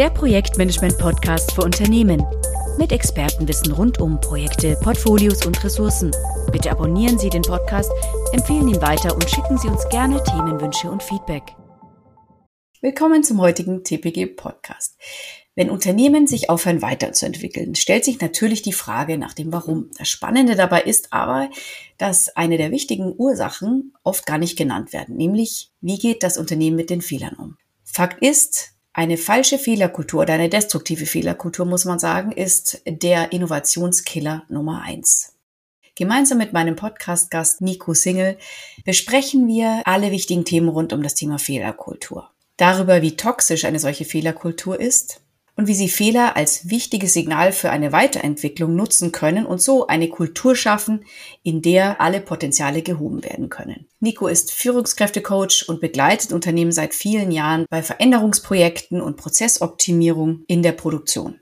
der Projektmanagement-Podcast für Unternehmen. Mit Expertenwissen rund um Projekte, Portfolios und Ressourcen. Bitte abonnieren Sie den Podcast, empfehlen ihn weiter und schicken Sie uns gerne Themenwünsche und Feedback. Willkommen zum heutigen TPG Podcast. Wenn Unternehmen sich aufhören weiterzuentwickeln, stellt sich natürlich die Frage nach dem Warum. Das Spannende dabei ist aber, dass eine der wichtigen Ursachen oft gar nicht genannt werden, nämlich wie geht das Unternehmen mit den Fehlern um. Fakt ist, eine falsche Fehlerkultur oder eine destruktive Fehlerkultur, muss man sagen, ist der Innovationskiller Nummer eins. Gemeinsam mit meinem Podcast-Gast Nico Single besprechen wir alle wichtigen Themen rund um das Thema Fehlerkultur. Darüber, wie toxisch eine solche Fehlerkultur ist, und wie sie Fehler als wichtiges Signal für eine Weiterentwicklung nutzen können und so eine Kultur schaffen, in der alle Potenziale gehoben werden können. Nico ist Führungskräftecoach und begleitet Unternehmen seit vielen Jahren bei Veränderungsprojekten und Prozessoptimierung in der Produktion.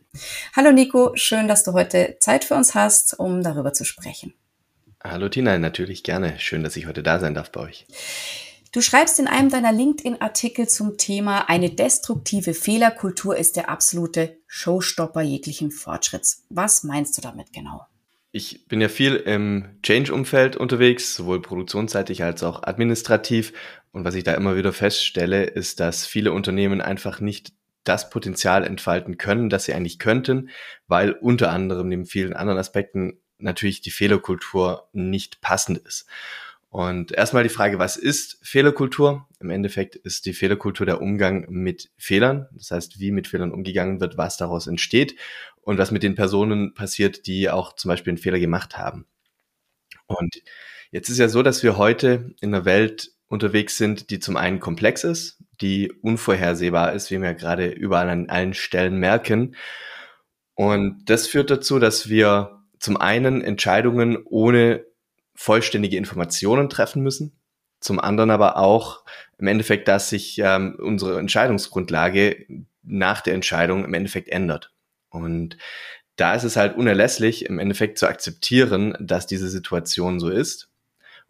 Hallo Nico, schön, dass du heute Zeit für uns hast, um darüber zu sprechen. Hallo Tina, natürlich gerne. Schön, dass ich heute da sein darf bei euch. Du schreibst in einem deiner LinkedIn-Artikel zum Thema, eine destruktive Fehlerkultur ist der absolute Showstopper jeglichen Fortschritts. Was meinst du damit genau? Ich bin ja viel im Change-Umfeld unterwegs, sowohl produktionsseitig als auch administrativ. Und was ich da immer wieder feststelle, ist, dass viele Unternehmen einfach nicht das Potenzial entfalten können, das sie eigentlich könnten, weil unter anderem neben vielen anderen Aspekten natürlich die Fehlerkultur nicht passend ist. Und erstmal die Frage, was ist Fehlerkultur? Im Endeffekt ist die Fehlerkultur der Umgang mit Fehlern. Das heißt, wie mit Fehlern umgegangen wird, was daraus entsteht und was mit den Personen passiert, die auch zum Beispiel einen Fehler gemacht haben. Und jetzt ist ja so, dass wir heute in einer Welt unterwegs sind, die zum einen komplex ist, die unvorhersehbar ist, wie wir gerade überall an allen Stellen merken. Und das führt dazu, dass wir zum einen Entscheidungen ohne vollständige Informationen treffen müssen. Zum anderen aber auch im Endeffekt, dass sich ähm, unsere Entscheidungsgrundlage nach der Entscheidung im Endeffekt ändert. Und da ist es halt unerlässlich, im Endeffekt zu akzeptieren, dass diese Situation so ist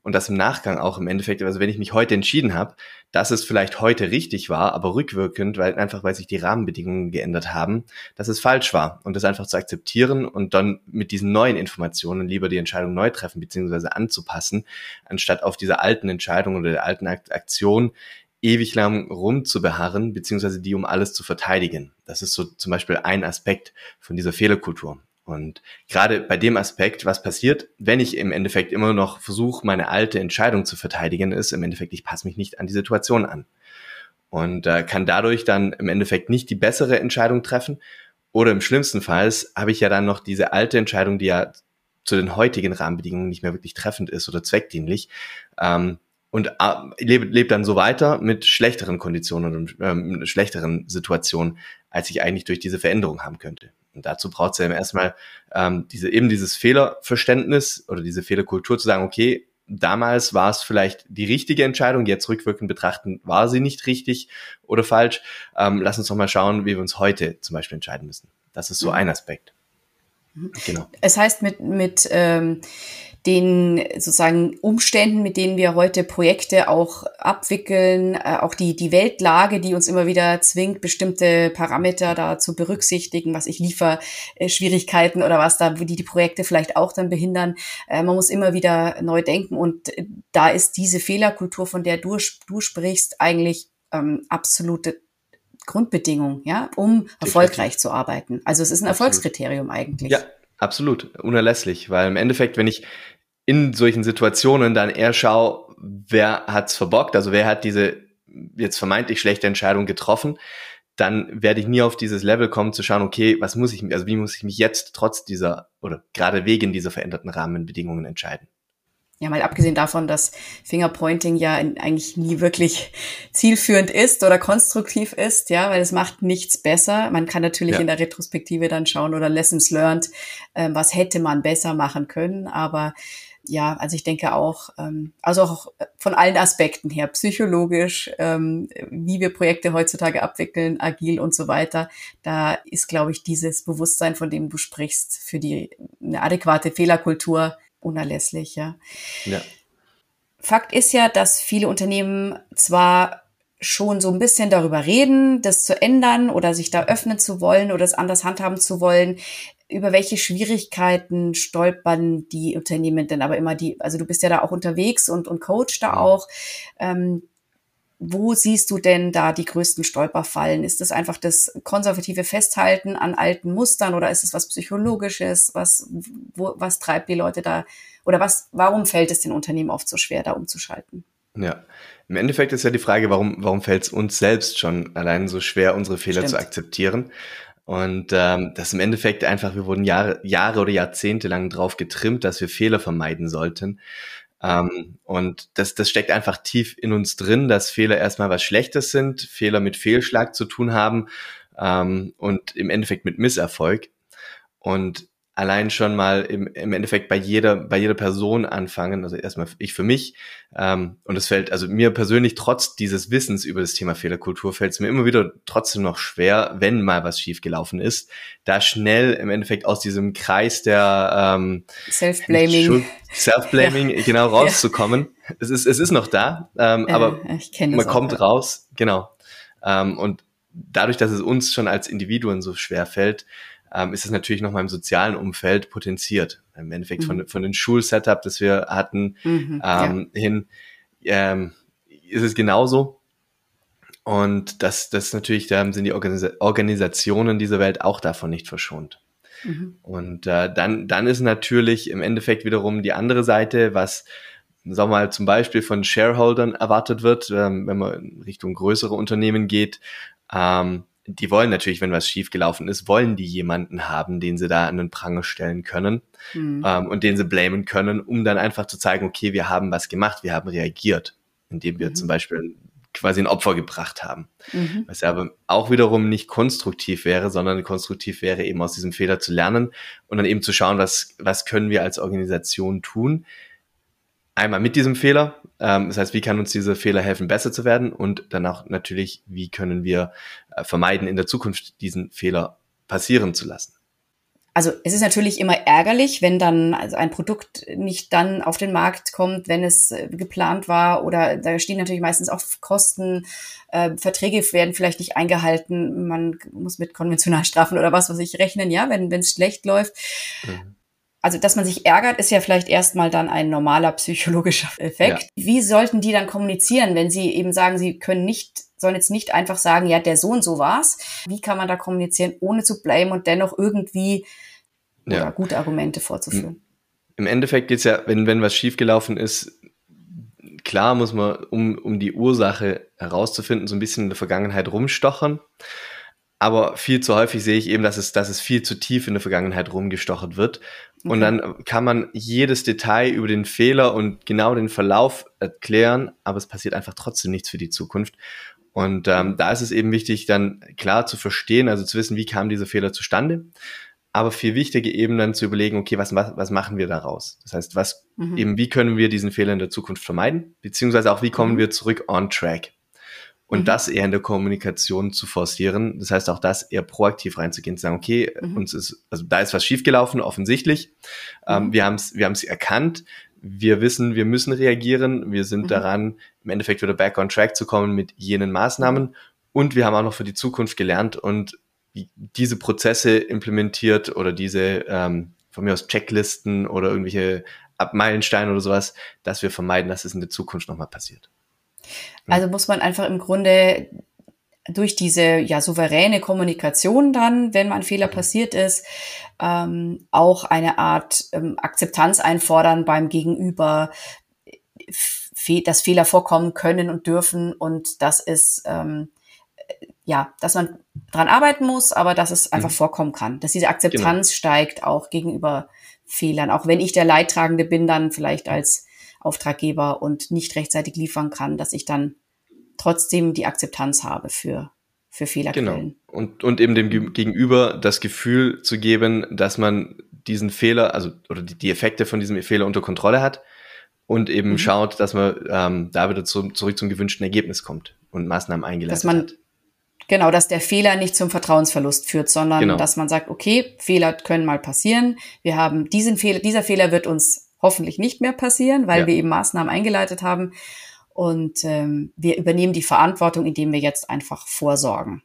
und das im Nachgang auch im Endeffekt, also wenn ich mich heute entschieden habe, dass es vielleicht heute richtig war, aber rückwirkend, weil einfach weil sich die Rahmenbedingungen geändert haben, dass es falsch war und das einfach zu akzeptieren und dann mit diesen neuen Informationen lieber die Entscheidung neu treffen bzw. anzupassen, anstatt auf dieser alten Entscheidung oder der alten Aktion ewig lang rumzubeharren, beziehungsweise die um alles zu verteidigen. Das ist so zum Beispiel ein Aspekt von dieser Fehlerkultur. Und gerade bei dem Aspekt, was passiert, wenn ich im Endeffekt immer noch versuche, meine alte Entscheidung zu verteidigen, ist im Endeffekt, ich passe mich nicht an die Situation an. Und äh, kann dadurch dann im Endeffekt nicht die bessere Entscheidung treffen. Oder im schlimmsten Fall habe ich ja dann noch diese alte Entscheidung, die ja zu den heutigen Rahmenbedingungen nicht mehr wirklich treffend ist oder zweckdienlich. Ähm, und äh, lebe, lebe dann so weiter mit schlechteren Konditionen und ähm, schlechteren Situationen, als ich eigentlich durch diese Veränderung haben könnte. Und dazu braucht es ja erstmal ähm, diese, eben dieses Fehlerverständnis oder diese Fehlerkultur zu sagen, okay, damals war es vielleicht die richtige Entscheidung, jetzt rückwirkend betrachten, war sie nicht richtig oder falsch. Ähm, lass uns doch mal schauen, wie wir uns heute zum Beispiel entscheiden müssen. Das ist so mhm. ein Aspekt. Mhm. Genau. Es heißt mit, mit ähm, den sozusagen Umständen, mit denen wir heute Projekte auch abwickeln, äh, auch die, die Weltlage, die uns immer wieder zwingt, bestimmte Parameter da zu berücksichtigen, was ich liefer, äh, Schwierigkeiten oder was da, die die Projekte vielleicht auch dann behindern. Äh, man muss immer wieder neu denken und da ist diese Fehlerkultur, von der du, du sprichst, eigentlich ähm, absolute Grundbedingung, ja, um erfolgreich zu arbeiten. Also es ist ein. Erfolgskriterium eigentlich. Ja, Absolut, unerlässlich, weil im Endeffekt, wenn ich in solchen Situationen dann eher schaue, wer hat's verbockt, also wer hat diese jetzt vermeintlich schlechte Entscheidung getroffen, dann werde ich nie auf dieses Level kommen zu schauen, okay, was muss ich, also wie muss ich mich jetzt trotz dieser oder gerade wegen dieser veränderten Rahmenbedingungen entscheiden. Ja, mal abgesehen davon, dass Fingerpointing ja eigentlich nie wirklich zielführend ist oder konstruktiv ist, ja, weil es macht nichts besser. Man kann natürlich ja. in der Retrospektive dann schauen oder Lessons learned, äh, was hätte man besser machen können, aber ja, also ich denke auch, ähm, also auch von allen Aspekten her, psychologisch, ähm, wie wir Projekte heutzutage abwickeln, agil und so weiter, da ist, glaube ich, dieses Bewusstsein, von dem du sprichst, für die eine adäquate Fehlerkultur unerlässlich, ja. ja. Fakt ist ja, dass viele Unternehmen zwar schon so ein bisschen darüber reden, das zu ändern oder sich da öffnen zu wollen oder es anders handhaben zu wollen. Über welche Schwierigkeiten stolpern die Unternehmen denn aber immer die, also du bist ja da auch unterwegs und, und coach da auch. Ähm, wo siehst du denn da die größten Stolperfallen? Ist das einfach das konservative Festhalten an alten Mustern oder ist es was Psychologisches? Was, wo, was treibt die Leute da? Oder was, warum fällt es den Unternehmen oft so schwer, da umzuschalten? Ja, im Endeffekt ist ja die Frage, warum, warum fällt es uns selbst schon allein so schwer, unsere Fehler Stimmt. zu akzeptieren? Und ähm, das im Endeffekt einfach, wir wurden Jahre, Jahre oder Jahrzehnte lang drauf getrimmt, dass wir Fehler vermeiden sollten. Ähm, und das, das steckt einfach tief in uns drin, dass Fehler erstmal was Schlechtes sind, Fehler mit Fehlschlag zu tun haben ähm, und im Endeffekt mit Misserfolg. Und allein schon mal im, im Endeffekt bei jeder, bei jeder Person anfangen, also erstmal ich für mich, ähm, und es fällt, also mir persönlich trotz dieses Wissens über das Thema Fehlerkultur fällt es mir immer wieder trotzdem noch schwer, wenn mal was schiefgelaufen ist, da schnell im Endeffekt aus diesem Kreis der ähm, Self-Blaming, Self-Blaming ja. genau rauszukommen. Ja. Es ist, es ist noch da, ähm, äh, aber man kommt auch, raus, genau. Ähm, und dadurch, dass es uns schon als Individuen so schwer fällt, ähm, ist es natürlich noch mal im sozialen Umfeld potenziert. Im Endeffekt mhm. von, von den Schulsetup, das wir hatten, mhm, ähm, ja. hin, ähm, ist es genauso. Und das, das natürlich, da sind die Organisa Organisationen dieser Welt auch davon nicht verschont. Mhm. Und äh, dann, dann ist natürlich im Endeffekt wiederum die andere Seite, was wir mal zum Beispiel von Shareholdern erwartet wird, ähm, wenn man in Richtung größere Unternehmen geht, ähm, die wollen natürlich, wenn was schiefgelaufen ist, wollen die jemanden haben, den sie da an den Pranger stellen können mhm. ähm, und den sie blamen können, um dann einfach zu zeigen, okay, wir haben was gemacht, wir haben reagiert, indem wir mhm. zum Beispiel quasi ein Opfer gebracht haben. Mhm. Was aber auch wiederum nicht konstruktiv wäre, sondern konstruktiv wäre eben aus diesem Fehler zu lernen und dann eben zu schauen, was, was können wir als Organisation tun, einmal mit diesem Fehler, ähm, das heißt, wie kann uns dieser Fehler helfen, besser zu werden und dann auch natürlich, wie können wir vermeiden, in der Zukunft diesen Fehler passieren zu lassen. Also es ist natürlich immer ärgerlich, wenn dann also ein Produkt nicht dann auf den Markt kommt, wenn es äh, geplant war oder da stehen natürlich meistens auch Kosten, äh, Verträge werden vielleicht nicht eingehalten, man muss mit Konventionalstrafen oder was weiß ich rechnen, ja, wenn es schlecht läuft. Mhm also dass man sich ärgert, ist ja vielleicht erstmal dann ein normaler psychologischer Effekt. Ja. Wie sollten die dann kommunizieren, wenn sie eben sagen, sie können nicht, sollen jetzt nicht einfach sagen, ja, der Sohn so war's. Wie kann man da kommunizieren, ohne zu blame und dennoch irgendwie ja. gute Argumente vorzuführen? Im Endeffekt geht's ja, wenn, wenn was schiefgelaufen ist, klar muss man, um, um die Ursache herauszufinden, so ein bisschen in der Vergangenheit rumstochern. Aber viel zu häufig sehe ich eben, dass es, dass es viel zu tief in der Vergangenheit rumgestochert wird. Okay. Und dann kann man jedes Detail über den Fehler und genau den Verlauf erklären, aber es passiert einfach trotzdem nichts für die Zukunft. Und ähm, da ist es eben wichtig, dann klar zu verstehen, also zu wissen, wie kam dieser Fehler zustande. Aber viel wichtiger eben dann zu überlegen, okay, was, was machen wir daraus? Das heißt, was mhm. eben, wie können wir diesen Fehler in der Zukunft vermeiden? Beziehungsweise auch, wie kommen mhm. wir zurück on track? und mhm. das eher in der Kommunikation zu forcieren. Das heißt auch das eher proaktiv reinzugehen, zu sagen, okay, mhm. uns ist, also da ist was schiefgelaufen, offensichtlich. Ähm, mhm. wir haben es wir haben's erkannt. Wir wissen, wir müssen reagieren. Wir sind mhm. daran, im Endeffekt wieder back on track zu kommen mit jenen Maßnahmen. Und wir haben auch noch für die Zukunft gelernt und diese Prozesse implementiert oder diese ähm, von mir aus Checklisten oder irgendwelche Meilensteine oder sowas, dass wir vermeiden, dass es in der Zukunft nochmal passiert. Also muss man einfach im Grunde durch diese ja souveräne Kommunikation dann, wenn ein Fehler passiert ist, ähm, auch eine Art ähm, Akzeptanz einfordern beim Gegenüber, dass Fehler vorkommen können und dürfen und das ist ähm, ja, dass man dran arbeiten muss, aber dass es einfach mhm. vorkommen kann, dass diese Akzeptanz genau. steigt auch gegenüber Fehlern, auch wenn ich der Leidtragende bin, dann vielleicht als Auftraggeber und nicht rechtzeitig liefern kann, dass ich dann trotzdem die Akzeptanz habe für, für Fehlerquellen. Genau. Und, und eben dem Gegenüber das Gefühl zu geben, dass man diesen Fehler, also oder die, die Effekte von diesem Fehler unter Kontrolle hat und eben mhm. schaut, dass man ähm, da wieder zu, zurück zum gewünschten Ergebnis kommt und Maßnahmen eingeleitet dass man, hat. Genau, dass der Fehler nicht zum Vertrauensverlust führt, sondern genau. dass man sagt, okay, Fehler können mal passieren. Wir haben diesen Fehler, dieser Fehler wird uns hoffentlich nicht mehr passieren, weil ja. wir eben Maßnahmen eingeleitet haben. Und ähm, wir übernehmen die Verantwortung, indem wir jetzt einfach vorsorgen.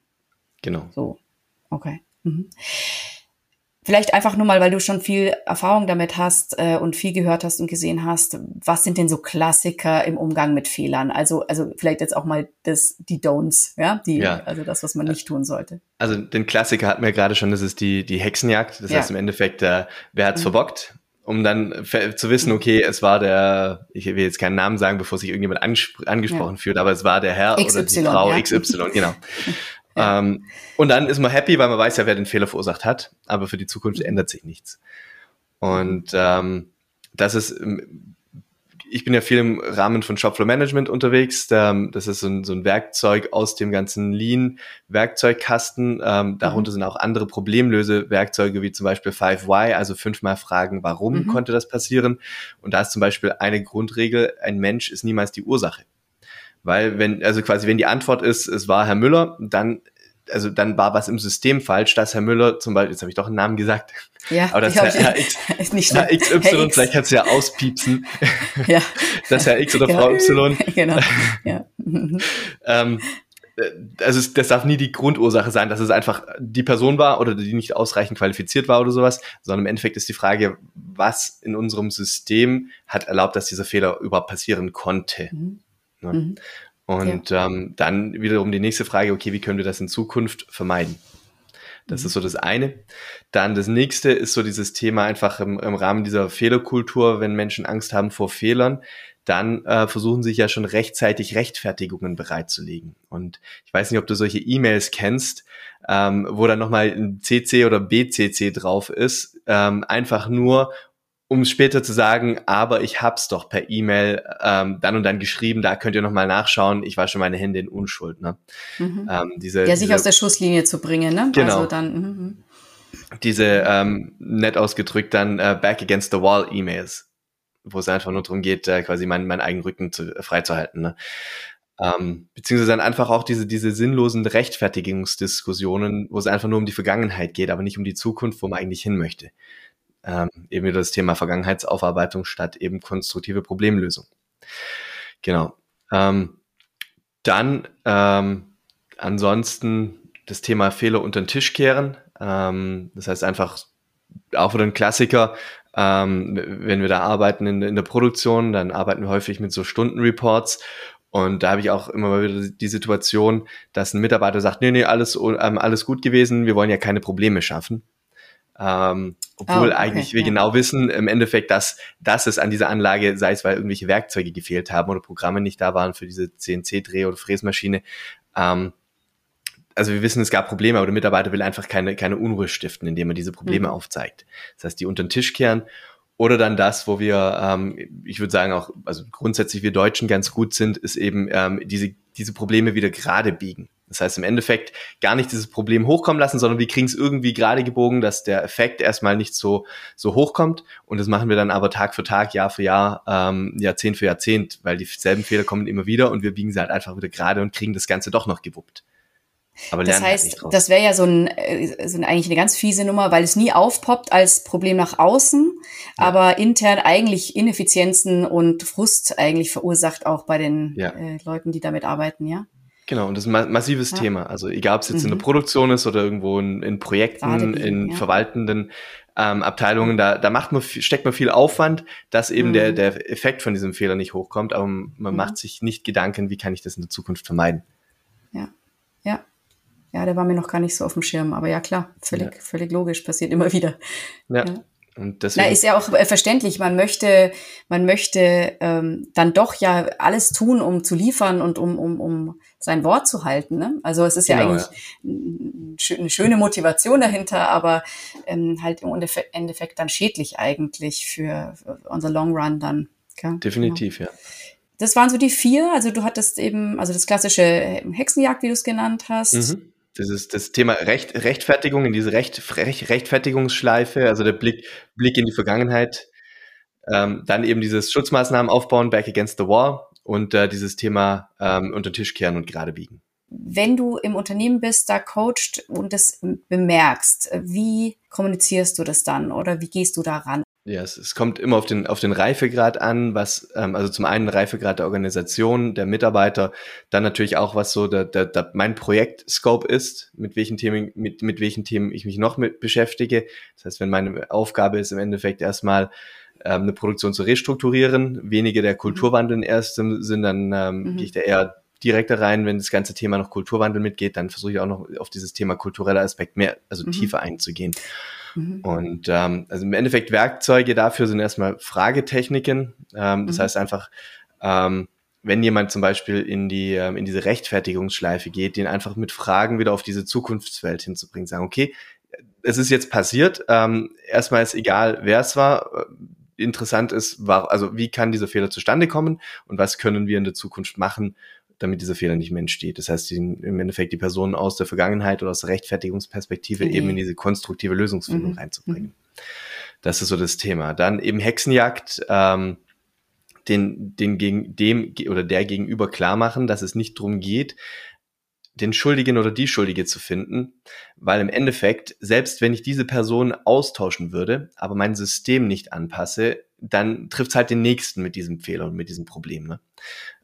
Genau. So, okay. Mhm. Vielleicht einfach nur mal, weil du schon viel Erfahrung damit hast äh, und viel gehört hast und gesehen hast. Was sind denn so Klassiker im Umgang mit Fehlern? Also, also vielleicht jetzt auch mal das, die Don'ts, ja, die, ja. also das, was man nicht tun sollte. Also den Klassiker hatten wir gerade schon, das ist die, die Hexenjagd. Das ja. heißt im Endeffekt, äh, wer hat's mhm. verbockt? Um dann zu wissen, okay, es war der, ich will jetzt keinen Namen sagen, bevor sich irgendjemand angesprochen ja. fühlt, aber es war der Herr XY, oder die Frau XY, genau. Ähm, und dann ist man happy, weil man weiß ja, wer den Fehler verursacht hat, aber für die Zukunft mhm. ändert sich nichts. Und ähm, das ist, ich bin ja viel im Rahmen von Shopflow Management unterwegs. Das ist so ein, so ein Werkzeug aus dem ganzen Lean-Werkzeugkasten. Ähm, darunter mhm. sind auch andere Problemlöse-Werkzeuge, wie zum Beispiel 5Y, also fünfmal fragen, warum mhm. konnte das passieren. Und da ist zum Beispiel eine Grundregel, ein Mensch ist niemals die Ursache. Weil wenn, also quasi, wenn die Antwort ist, es war Herr Müller, dann, also dann war was im System falsch, dass Herr Müller zum Beispiel, jetzt habe ich doch einen Namen gesagt, ja, aber das Herr, Herr, X, nicht Herr XY, Herr X. vielleicht kannst du ja auspiepsen, ja. dass Herr X oder Frau Y. Genau, ja. ähm, also das darf nie die Grundursache sein, dass es einfach die Person war oder die nicht ausreichend qualifiziert war oder sowas, sondern im Endeffekt ist die Frage, was in unserem System hat erlaubt, dass dieser Fehler überhaupt passieren konnte. Mhm. Ne? Mhm. Und ja. ähm, dann wiederum die nächste Frage, okay, wie können wir das in Zukunft vermeiden? Das mhm. ist so das eine. Dann das nächste ist so dieses Thema einfach im, im Rahmen dieser Fehlerkultur, wenn Menschen Angst haben vor Fehlern, dann äh, versuchen sich ja schon rechtzeitig Rechtfertigungen bereitzulegen. Und ich weiß nicht, ob du solche E-Mails kennst, ähm, wo dann nochmal ein CC oder BCC drauf ist, ähm, einfach nur, um später zu sagen, aber ich hab's doch per E-Mail ähm, dann und dann geschrieben, da könnt ihr nochmal nachschauen, ich wasche meine Hände in Unschuld. Ne? Mhm. Ähm, diese, ja, sich diese, aus der Schusslinie zu bringen, ne? Genau. Also dann, mhm, mhm. Diese ähm, nett ausgedrückt dann äh, Back Against the Wall E-Mails, wo es einfach nur darum geht, äh, quasi meinen, meinen eigenen Rücken zu, äh, freizuhalten. Ne? Ähm, beziehungsweise dann einfach auch diese, diese sinnlosen Rechtfertigungsdiskussionen, wo es einfach nur um die Vergangenheit geht, aber nicht um die Zukunft, wo man eigentlich hin möchte ähm, eben wieder das Thema Vergangenheitsaufarbeitung statt eben konstruktive Problemlösung. Genau. Ähm, dann ähm, ansonsten das Thema Fehler unter den Tisch kehren. Ähm, das heißt einfach auch wieder ein Klassiker. Ähm, wenn wir da arbeiten in, in der Produktion, dann arbeiten wir häufig mit so Stundenreports und da habe ich auch immer mal wieder die Situation, dass ein Mitarbeiter sagt, nee, nee, alles, ähm, alles gut gewesen, wir wollen ja keine Probleme schaffen. Ähm, obwohl oh, okay, eigentlich wir ja. genau wissen, im Endeffekt, dass, dass es an dieser Anlage, sei es weil irgendwelche Werkzeuge gefehlt haben oder Programme nicht da waren für diese CNC-Dreh- oder Fräsmaschine. Ähm, also wir wissen, es gab Probleme, aber der Mitarbeiter will einfach keine, keine Unruhe stiften, indem er diese Probleme mhm. aufzeigt. Das heißt, die unter den Tisch kehren oder dann das, wo wir, ähm, ich würde sagen auch, also grundsätzlich wir Deutschen ganz gut sind, ist eben ähm, diese, diese Probleme wieder gerade biegen. Das heißt im Endeffekt gar nicht dieses Problem hochkommen lassen, sondern wir kriegen es irgendwie gerade gebogen, dass der Effekt erstmal nicht so, so hochkommt. Und das machen wir dann aber Tag für Tag, Jahr für Jahr, ähm, Jahrzehnt für Jahrzehnt, weil dieselben Fehler kommen immer wieder und wir biegen sie halt einfach wieder gerade und kriegen das Ganze doch noch gewuppt. Aber das halt heißt, halt das wäre ja so, ein, äh, so ein, eigentlich eine ganz fiese Nummer, weil es nie aufpoppt als Problem nach außen, ja. aber intern eigentlich Ineffizienzen und Frust eigentlich verursacht auch bei den ja. äh, Leuten, die damit arbeiten, ja? Genau, und das ist ein massives ja. Thema. Also egal, ob es jetzt mhm. in der mhm. Produktion ist oder irgendwo in, in Projekten, in ja. verwaltenden ähm, Abteilungen, da, da macht man, steckt man viel Aufwand, dass eben mhm. der, der Effekt von diesem Fehler nicht hochkommt, aber man mhm. macht sich nicht Gedanken, wie kann ich das in der Zukunft vermeiden. Ja, ja. Ja, der war mir noch gar nicht so auf dem Schirm, aber ja klar, völlig, ja. völlig logisch, passiert immer wieder. ja. Ja. Und deswegen, Na, ist ja auch äh, verständlich. Man möchte, man möchte ähm, dann doch ja alles tun, um zu liefern und um, um, um sein Wort zu halten. Ne? Also es ist ja genau, eigentlich ja. eine schöne Motivation dahinter, aber ähm, halt im Endeffekt dann schädlich eigentlich für, für on the long run dann. Ja, Definitiv, genau. ja. Das waren so die vier. Also du hattest eben, also das klassische Hexenjagd, wie du es genannt hast. Mhm das ist das Thema Recht, Rechtfertigung in diese Recht, Recht, Rechtfertigungsschleife, also der Blick, Blick in die Vergangenheit. Ähm, dann eben dieses Schutzmaßnahmen aufbauen, back against the wall und äh, dieses Thema ähm, unter den Tisch kehren und gerade biegen. Wenn du im Unternehmen bist, da coacht und das bemerkst, wie kommunizierst du das dann oder wie gehst du daran? Ja, es, es kommt immer auf den, auf den Reifegrad an, was, ähm, also zum einen Reifegrad der Organisation, der Mitarbeiter, dann natürlich auch, was so der, der, der, mein Projektscope ist, mit welchen Themen, mit, mit welchen Themen ich mich noch mit beschäftige. Das heißt, wenn meine Aufgabe ist im Endeffekt erstmal ähm, eine Produktion zu restrukturieren, wenige der Kulturwandel in erstem Sinn, dann ähm, mhm. gehe ich da eher direkter rein, wenn das ganze Thema noch Kulturwandel mitgeht, dann versuche ich auch noch auf dieses Thema kultureller Aspekt mehr, also mhm. tiefer einzugehen. Mhm. Und ähm, also im Endeffekt Werkzeuge dafür sind erstmal Fragetechniken. Ähm, das mhm. heißt einfach, ähm, wenn jemand zum Beispiel in die ähm, in diese Rechtfertigungsschleife geht, den einfach mit Fragen wieder auf diese Zukunftswelt hinzubringen, sagen, okay, es ist jetzt passiert. Ähm, erstmal ist egal, wer es war. Interessant ist, war, also wie kann dieser Fehler zustande kommen und was können wir in der Zukunft machen, damit dieser Fehler nicht mehr entsteht. Das heißt, die, im Endeffekt die Personen aus der Vergangenheit oder aus der Rechtfertigungsperspektive okay. eben in diese konstruktive Lösungsfindung mhm. reinzubringen. Mhm. Das ist so das Thema. Dann eben Hexenjagd, ähm, den, den gegen dem oder der gegenüber klar machen, dass es nicht darum geht, den Schuldigen oder die Schuldige zu finden, weil im Endeffekt, selbst wenn ich diese Person austauschen würde, aber mein System nicht anpasse, dann trifft es halt den Nächsten mit diesem Fehler und mit diesem Problem. Ne?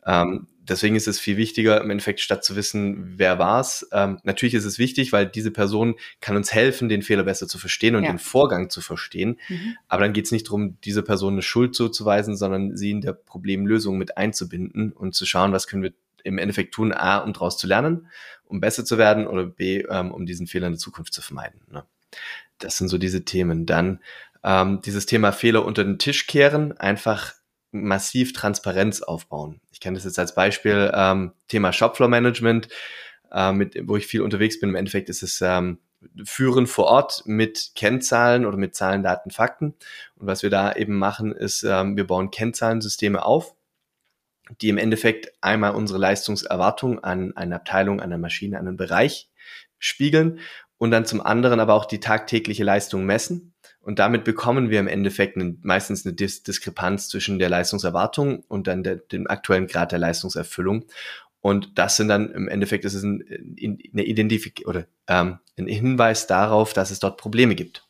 Ähm, deswegen ist es viel wichtiger, im Endeffekt statt zu wissen, wer war's. Ähm, natürlich ist es wichtig, weil diese Person kann uns helfen, den Fehler besser zu verstehen und ja. den Vorgang zu verstehen. Mhm. Aber dann geht es nicht darum, dieser Person eine Schuld zuzuweisen, sondern sie in der Problemlösung mit einzubinden und zu schauen, was können wir im Endeffekt tun, A, um daraus zu lernen, um besser zu werden oder B, ähm, um diesen Fehler in der Zukunft zu vermeiden. Ne? Das sind so diese Themen. Dann ähm, dieses Thema Fehler unter den Tisch kehren, einfach massiv Transparenz aufbauen. Ich kenne das jetzt als Beispiel ähm, Thema Shopfloor Management, äh, mit, wo ich viel unterwegs bin. Im Endeffekt ist es ähm, Führen vor Ort mit Kennzahlen oder mit Zahlen, Daten, Fakten. Und was wir da eben machen, ist, ähm, wir bauen Kennzahlensysteme auf, die im Endeffekt einmal unsere Leistungserwartung an eine Abteilung, an eine Maschine, an einen Bereich spiegeln und dann zum anderen aber auch die tagtägliche Leistung messen und damit bekommen wir im Endeffekt eine, meistens eine Dis Diskrepanz zwischen der Leistungserwartung und dann der, dem aktuellen Grad der Leistungserfüllung. Und das sind dann im Endeffekt ist es ein, eine Identifik oder ähm, ein Hinweis darauf, dass es dort Probleme gibt.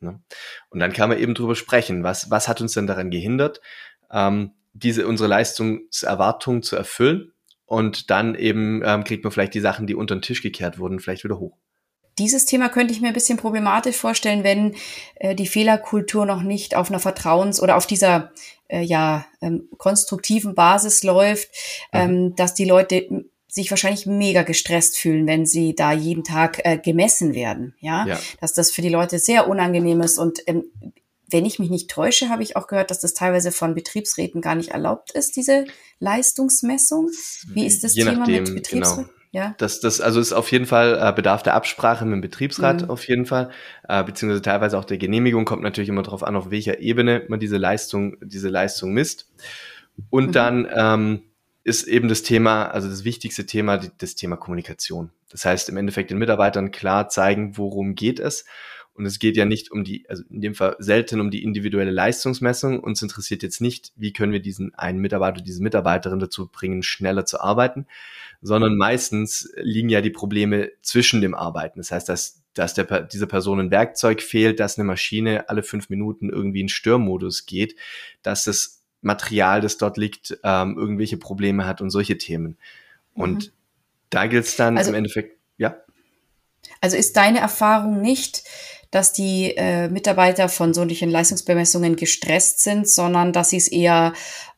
Ne? Und dann kann man eben drüber sprechen, was, was hat uns denn daran gehindert, ähm, diese unsere Leistungserwartung zu erfüllen. Und dann eben ähm, kriegt man vielleicht die Sachen, die unter den Tisch gekehrt wurden, vielleicht wieder hoch dieses Thema könnte ich mir ein bisschen problematisch vorstellen, wenn äh, die Fehlerkultur noch nicht auf einer Vertrauens- oder auf dieser äh, ja ähm, konstruktiven Basis läuft, mhm. ähm, dass die Leute sich wahrscheinlich mega gestresst fühlen, wenn sie da jeden Tag äh, gemessen werden. Ja? ja? dass das für die Leute sehr unangenehm ist und ähm, wenn ich mich nicht täusche, habe ich auch gehört, dass das teilweise von Betriebsräten gar nicht erlaubt ist, diese Leistungsmessung. Wie ist das Je Thema nachdem, mit Betriebsräten? Genau. Ja. Das, das, also ist auf jeden Fall äh, Bedarf der Absprache mit dem Betriebsrat mhm. auf jeden Fall, äh, beziehungsweise teilweise auch der Genehmigung kommt natürlich immer darauf an, auf welcher Ebene man diese Leistung, diese Leistung misst. Und mhm. dann ähm, ist eben das Thema, also das wichtigste Thema, die, das Thema Kommunikation. Das heißt, im Endeffekt den Mitarbeitern klar zeigen, worum geht es. Und es geht ja nicht um die, also in dem Fall selten um die individuelle Leistungsmessung. Uns interessiert jetzt nicht, wie können wir diesen einen Mitarbeiter, diese Mitarbeiterin dazu bringen, schneller zu arbeiten, sondern meistens liegen ja die Probleme zwischen dem Arbeiten. Das heißt, dass, dass der, dieser Person ein Werkzeug fehlt, dass eine Maschine alle fünf Minuten irgendwie in Störmodus geht, dass das Material, das dort liegt, ähm, irgendwelche Probleme hat und solche Themen. Und mhm. da gilt es dann also, im Endeffekt, ja. Also ist deine Erfahrung nicht, dass die äh, Mitarbeiter von solchen Leistungsbemessungen gestresst sind, sondern dass sie es eher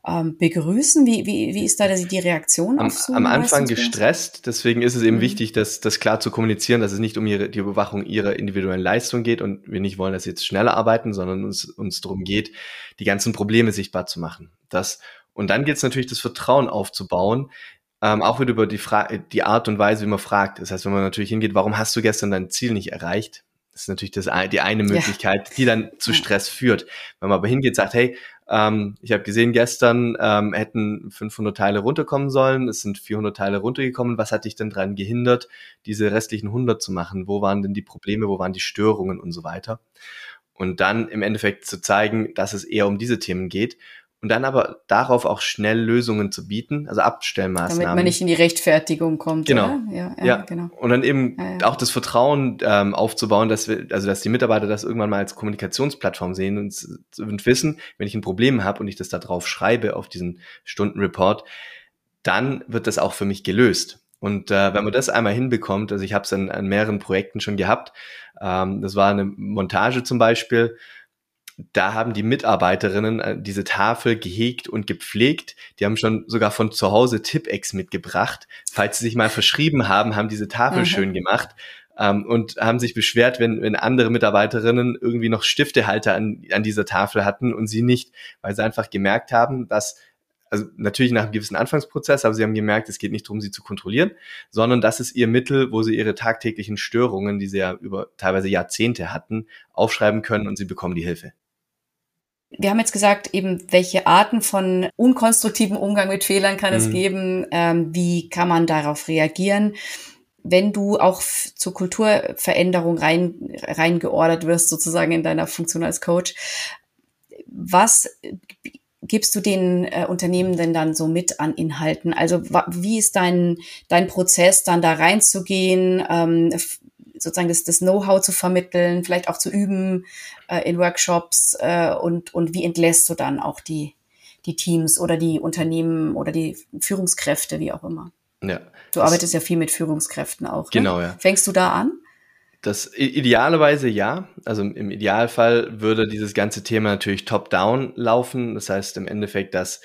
ähm, begrüßen? Wie, wie, wie ist da die Reaktion am, auf so Am Anfang gestresst, deswegen ist es eben mhm. wichtig, das, das klar zu kommunizieren, dass es nicht um ihre, die Überwachung ihrer individuellen Leistung geht und wir nicht wollen, dass sie jetzt schneller arbeiten, sondern uns, uns darum geht, die ganzen Probleme sichtbar zu machen. Das, und dann geht es natürlich, das Vertrauen aufzubauen, ähm, auch wieder über die, Fra die Art und Weise, wie man fragt. Das heißt, wenn man natürlich hingeht, warum hast du gestern dein Ziel nicht erreicht? Das ist natürlich das, die eine Möglichkeit, ja. die dann zu Stress führt. Wenn man aber hingeht und sagt, hey, ähm, ich habe gesehen, gestern ähm, hätten 500 Teile runterkommen sollen, es sind 400 Teile runtergekommen. Was hat dich denn daran gehindert, diese restlichen 100 zu machen? Wo waren denn die Probleme, wo waren die Störungen und so weiter? Und dann im Endeffekt zu zeigen, dass es eher um diese Themen geht und dann aber darauf auch schnell Lösungen zu bieten, also Abstellmaßnahmen. Damit man nicht in die Rechtfertigung kommt. Genau. Ja, ja, ja, genau. Und dann eben ja, auch das Vertrauen ähm, aufzubauen, dass wir, also dass die Mitarbeiter das irgendwann mal als Kommunikationsplattform sehen und, und wissen, wenn ich ein Problem habe und ich das da drauf schreibe auf diesen Stundenreport, dann wird das auch für mich gelöst. Und äh, wenn man das einmal hinbekommt, also ich habe es an, an mehreren Projekten schon gehabt, ähm, das war eine Montage zum Beispiel, da haben die Mitarbeiterinnen äh, diese Tafel gehegt und gepflegt. Die haben schon sogar von zu Hause Tippex mitgebracht. Falls sie sich mal verschrieben haben, haben diese Tafel mhm. schön gemacht ähm, und haben sich beschwert, wenn, wenn andere Mitarbeiterinnen irgendwie noch Stiftehalter an, an dieser Tafel hatten und sie nicht, weil sie einfach gemerkt haben, dass also natürlich nach einem gewissen Anfangsprozess, aber sie haben gemerkt, es geht nicht darum, sie zu kontrollieren, sondern das ist ihr Mittel, wo sie ihre tagtäglichen Störungen, die sie ja über teilweise Jahrzehnte hatten, aufschreiben können und sie bekommen die Hilfe. Wir haben jetzt gesagt, eben, welche Arten von unkonstruktivem Umgang mit Fehlern kann mhm. es geben, ähm, wie kann man darauf reagieren wenn du auch zur Kulturveränderung rein, reingeordert wirst, sozusagen in deiner Funktion als Coach, was gibst du den äh, Unternehmen denn dann so mit an Inhalten? Also wie ist dein, dein Prozess, dann da reinzugehen, ähm, sozusagen das, das Know-how zu vermitteln, vielleicht auch zu üben äh, in Workshops äh, und, und wie entlässt du dann auch die, die Teams oder die Unternehmen oder die Führungskräfte, wie auch immer? Ja. Du arbeitest ja viel mit Führungskräften auch. Ne? Genau, ja. Fängst du da an? Das idealerweise ja. Also im Idealfall würde dieses ganze Thema natürlich top-down laufen. Das heißt im Endeffekt, dass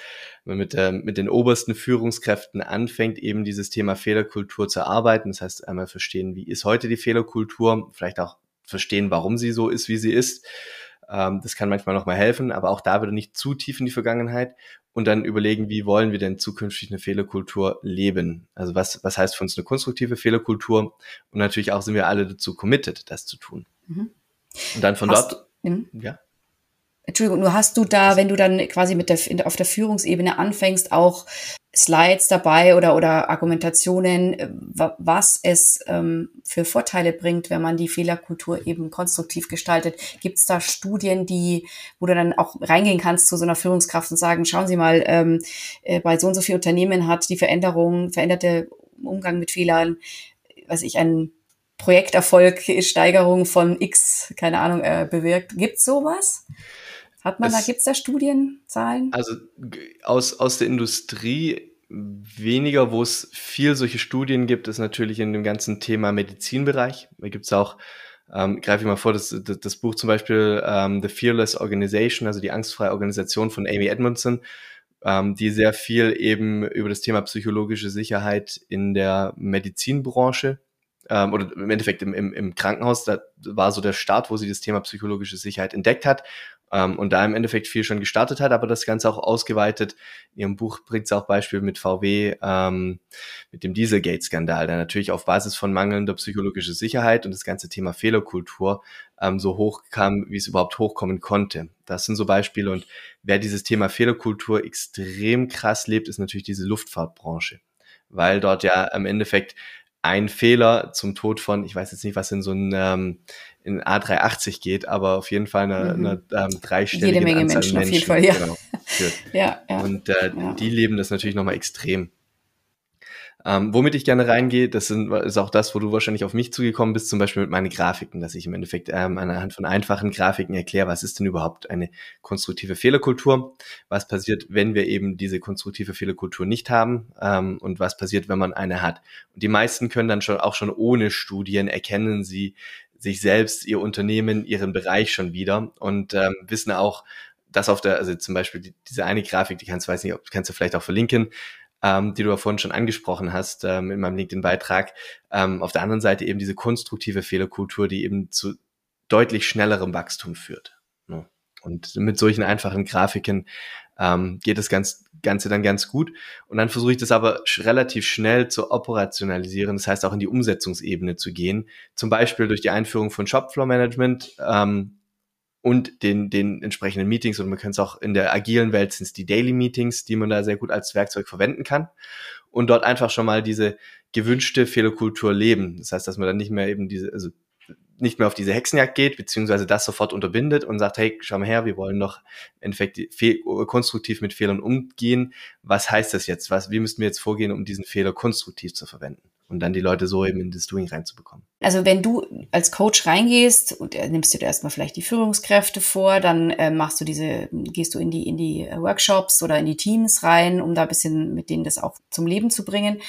mit, der, mit den obersten Führungskräften anfängt, eben dieses Thema Fehlerkultur zu arbeiten. Das heißt einmal verstehen, wie ist heute die Fehlerkultur, vielleicht auch verstehen, warum sie so ist, wie sie ist. Ähm, das kann manchmal nochmal helfen, aber auch da würde nicht zu tief in die Vergangenheit und dann überlegen, wie wollen wir denn zukünftig eine Fehlerkultur leben? Also was, was heißt für uns eine konstruktive Fehlerkultur? Und natürlich auch sind wir alle dazu committed, das zu tun. Mhm. Und dann von Hast dort, du, ja. Entschuldigung, nur hast du da, wenn du dann quasi mit der, auf der Führungsebene anfängst, auch Slides dabei oder, oder Argumentationen, äh, was es ähm, für Vorteile bringt, wenn man die Fehlerkultur eben konstruktiv gestaltet. Gibt es da Studien, die, wo du dann auch reingehen kannst zu so einer Führungskraft und sagen, schauen Sie mal, ähm, äh, bei so und so viel Unternehmen hat die Veränderung, veränderte Umgang mit Fehlern, was ich ein Projekterfolg, Steigerung von X, keine Ahnung, äh, bewirkt. Gibt sowas? Hat man es, da, gibt's da Studien, Zahlen? Also aus, aus der Industrie weniger, wo es viel solche Studien gibt, ist natürlich in dem ganzen Thema Medizinbereich. Da gibt's auch, ähm, greife ich mal vor, das, das, das Buch zum Beispiel ähm, The Fearless Organization, also die angstfreie Organisation von Amy Edmondson, ähm, die sehr viel eben über das Thema psychologische Sicherheit in der Medizinbranche ähm, oder im Endeffekt im, im, im Krankenhaus, da war so der Start, wo sie das Thema psychologische Sicherheit entdeckt hat ähm, und da im Endeffekt viel schon gestartet hat, aber das Ganze auch ausgeweitet. In ihrem Buch bringt sie auch Beispiel mit VW, ähm, mit dem Dieselgate-Skandal, der natürlich auf Basis von mangelnder psychologischer Sicherheit und das ganze Thema Fehlerkultur ähm, so hoch kam, wie es überhaupt hochkommen konnte. Das sind so Beispiele und wer dieses Thema Fehlerkultur extrem krass lebt, ist natürlich diese Luftfahrtbranche, weil dort ja im Endeffekt ein Fehler zum Tod von, ich weiß jetzt nicht, was in so ein ähm, in A380 geht, aber auf jeden Fall eine, mhm. eine ähm, dreistellige Jede Menge Anzahl Menschen, Menschen, auf jeden Fall, ja. Genau, ja, ja, Und äh, ja. die leben das natürlich nochmal extrem. Ähm, womit ich gerne reingehe, das sind, ist auch das, wo du wahrscheinlich auf mich zugekommen bist, zum Beispiel mit meinen Grafiken, dass ich im Endeffekt ähm, anhand von einfachen Grafiken erkläre, was ist denn überhaupt eine konstruktive Fehlerkultur, was passiert, wenn wir eben diese konstruktive Fehlerkultur nicht haben ähm, und was passiert, wenn man eine hat. Und die meisten können dann schon auch schon ohne Studien erkennen sie sich selbst, ihr Unternehmen, ihren Bereich schon wieder und ähm, wissen auch, dass auf der, also zum Beispiel die, diese eine Grafik, die kannst, weiß nicht, ob kannst du vielleicht auch verlinken, ähm, die du ja vorhin schon angesprochen hast ähm, in meinem LinkedIn-Beitrag. Ähm, auf der anderen Seite eben diese konstruktive Fehlerkultur, die eben zu deutlich schnellerem Wachstum führt. Ne? Und mit solchen einfachen Grafiken ähm, geht das ganz, Ganze dann ganz gut. Und dann versuche ich das aber sch relativ schnell zu operationalisieren, das heißt auch in die Umsetzungsebene zu gehen. Zum Beispiel durch die Einführung von Shopfloor Management, ähm, und den, den entsprechenden Meetings und man kann es auch in der agilen Welt sind es die Daily Meetings, die man da sehr gut als Werkzeug verwenden kann und dort einfach schon mal diese gewünschte Fehlerkultur leben. Das heißt, dass man dann nicht mehr eben diese, also nicht mehr auf diese Hexenjagd geht, beziehungsweise das sofort unterbindet und sagt, hey, schau mal her, wir wollen Endeffekt konstruktiv mit Fehlern umgehen. Was heißt das jetzt? Was, wie müssten wir jetzt vorgehen, um diesen Fehler konstruktiv zu verwenden? Und dann die Leute so eben in das Doing reinzubekommen. Also wenn du als Coach reingehst und äh, nimmst du dir erstmal vielleicht die Führungskräfte vor, dann äh, machst du diese, gehst du in die, in die äh, Workshops oder in die Teams rein, um da ein bisschen mit denen das auch zum Leben zu bringen.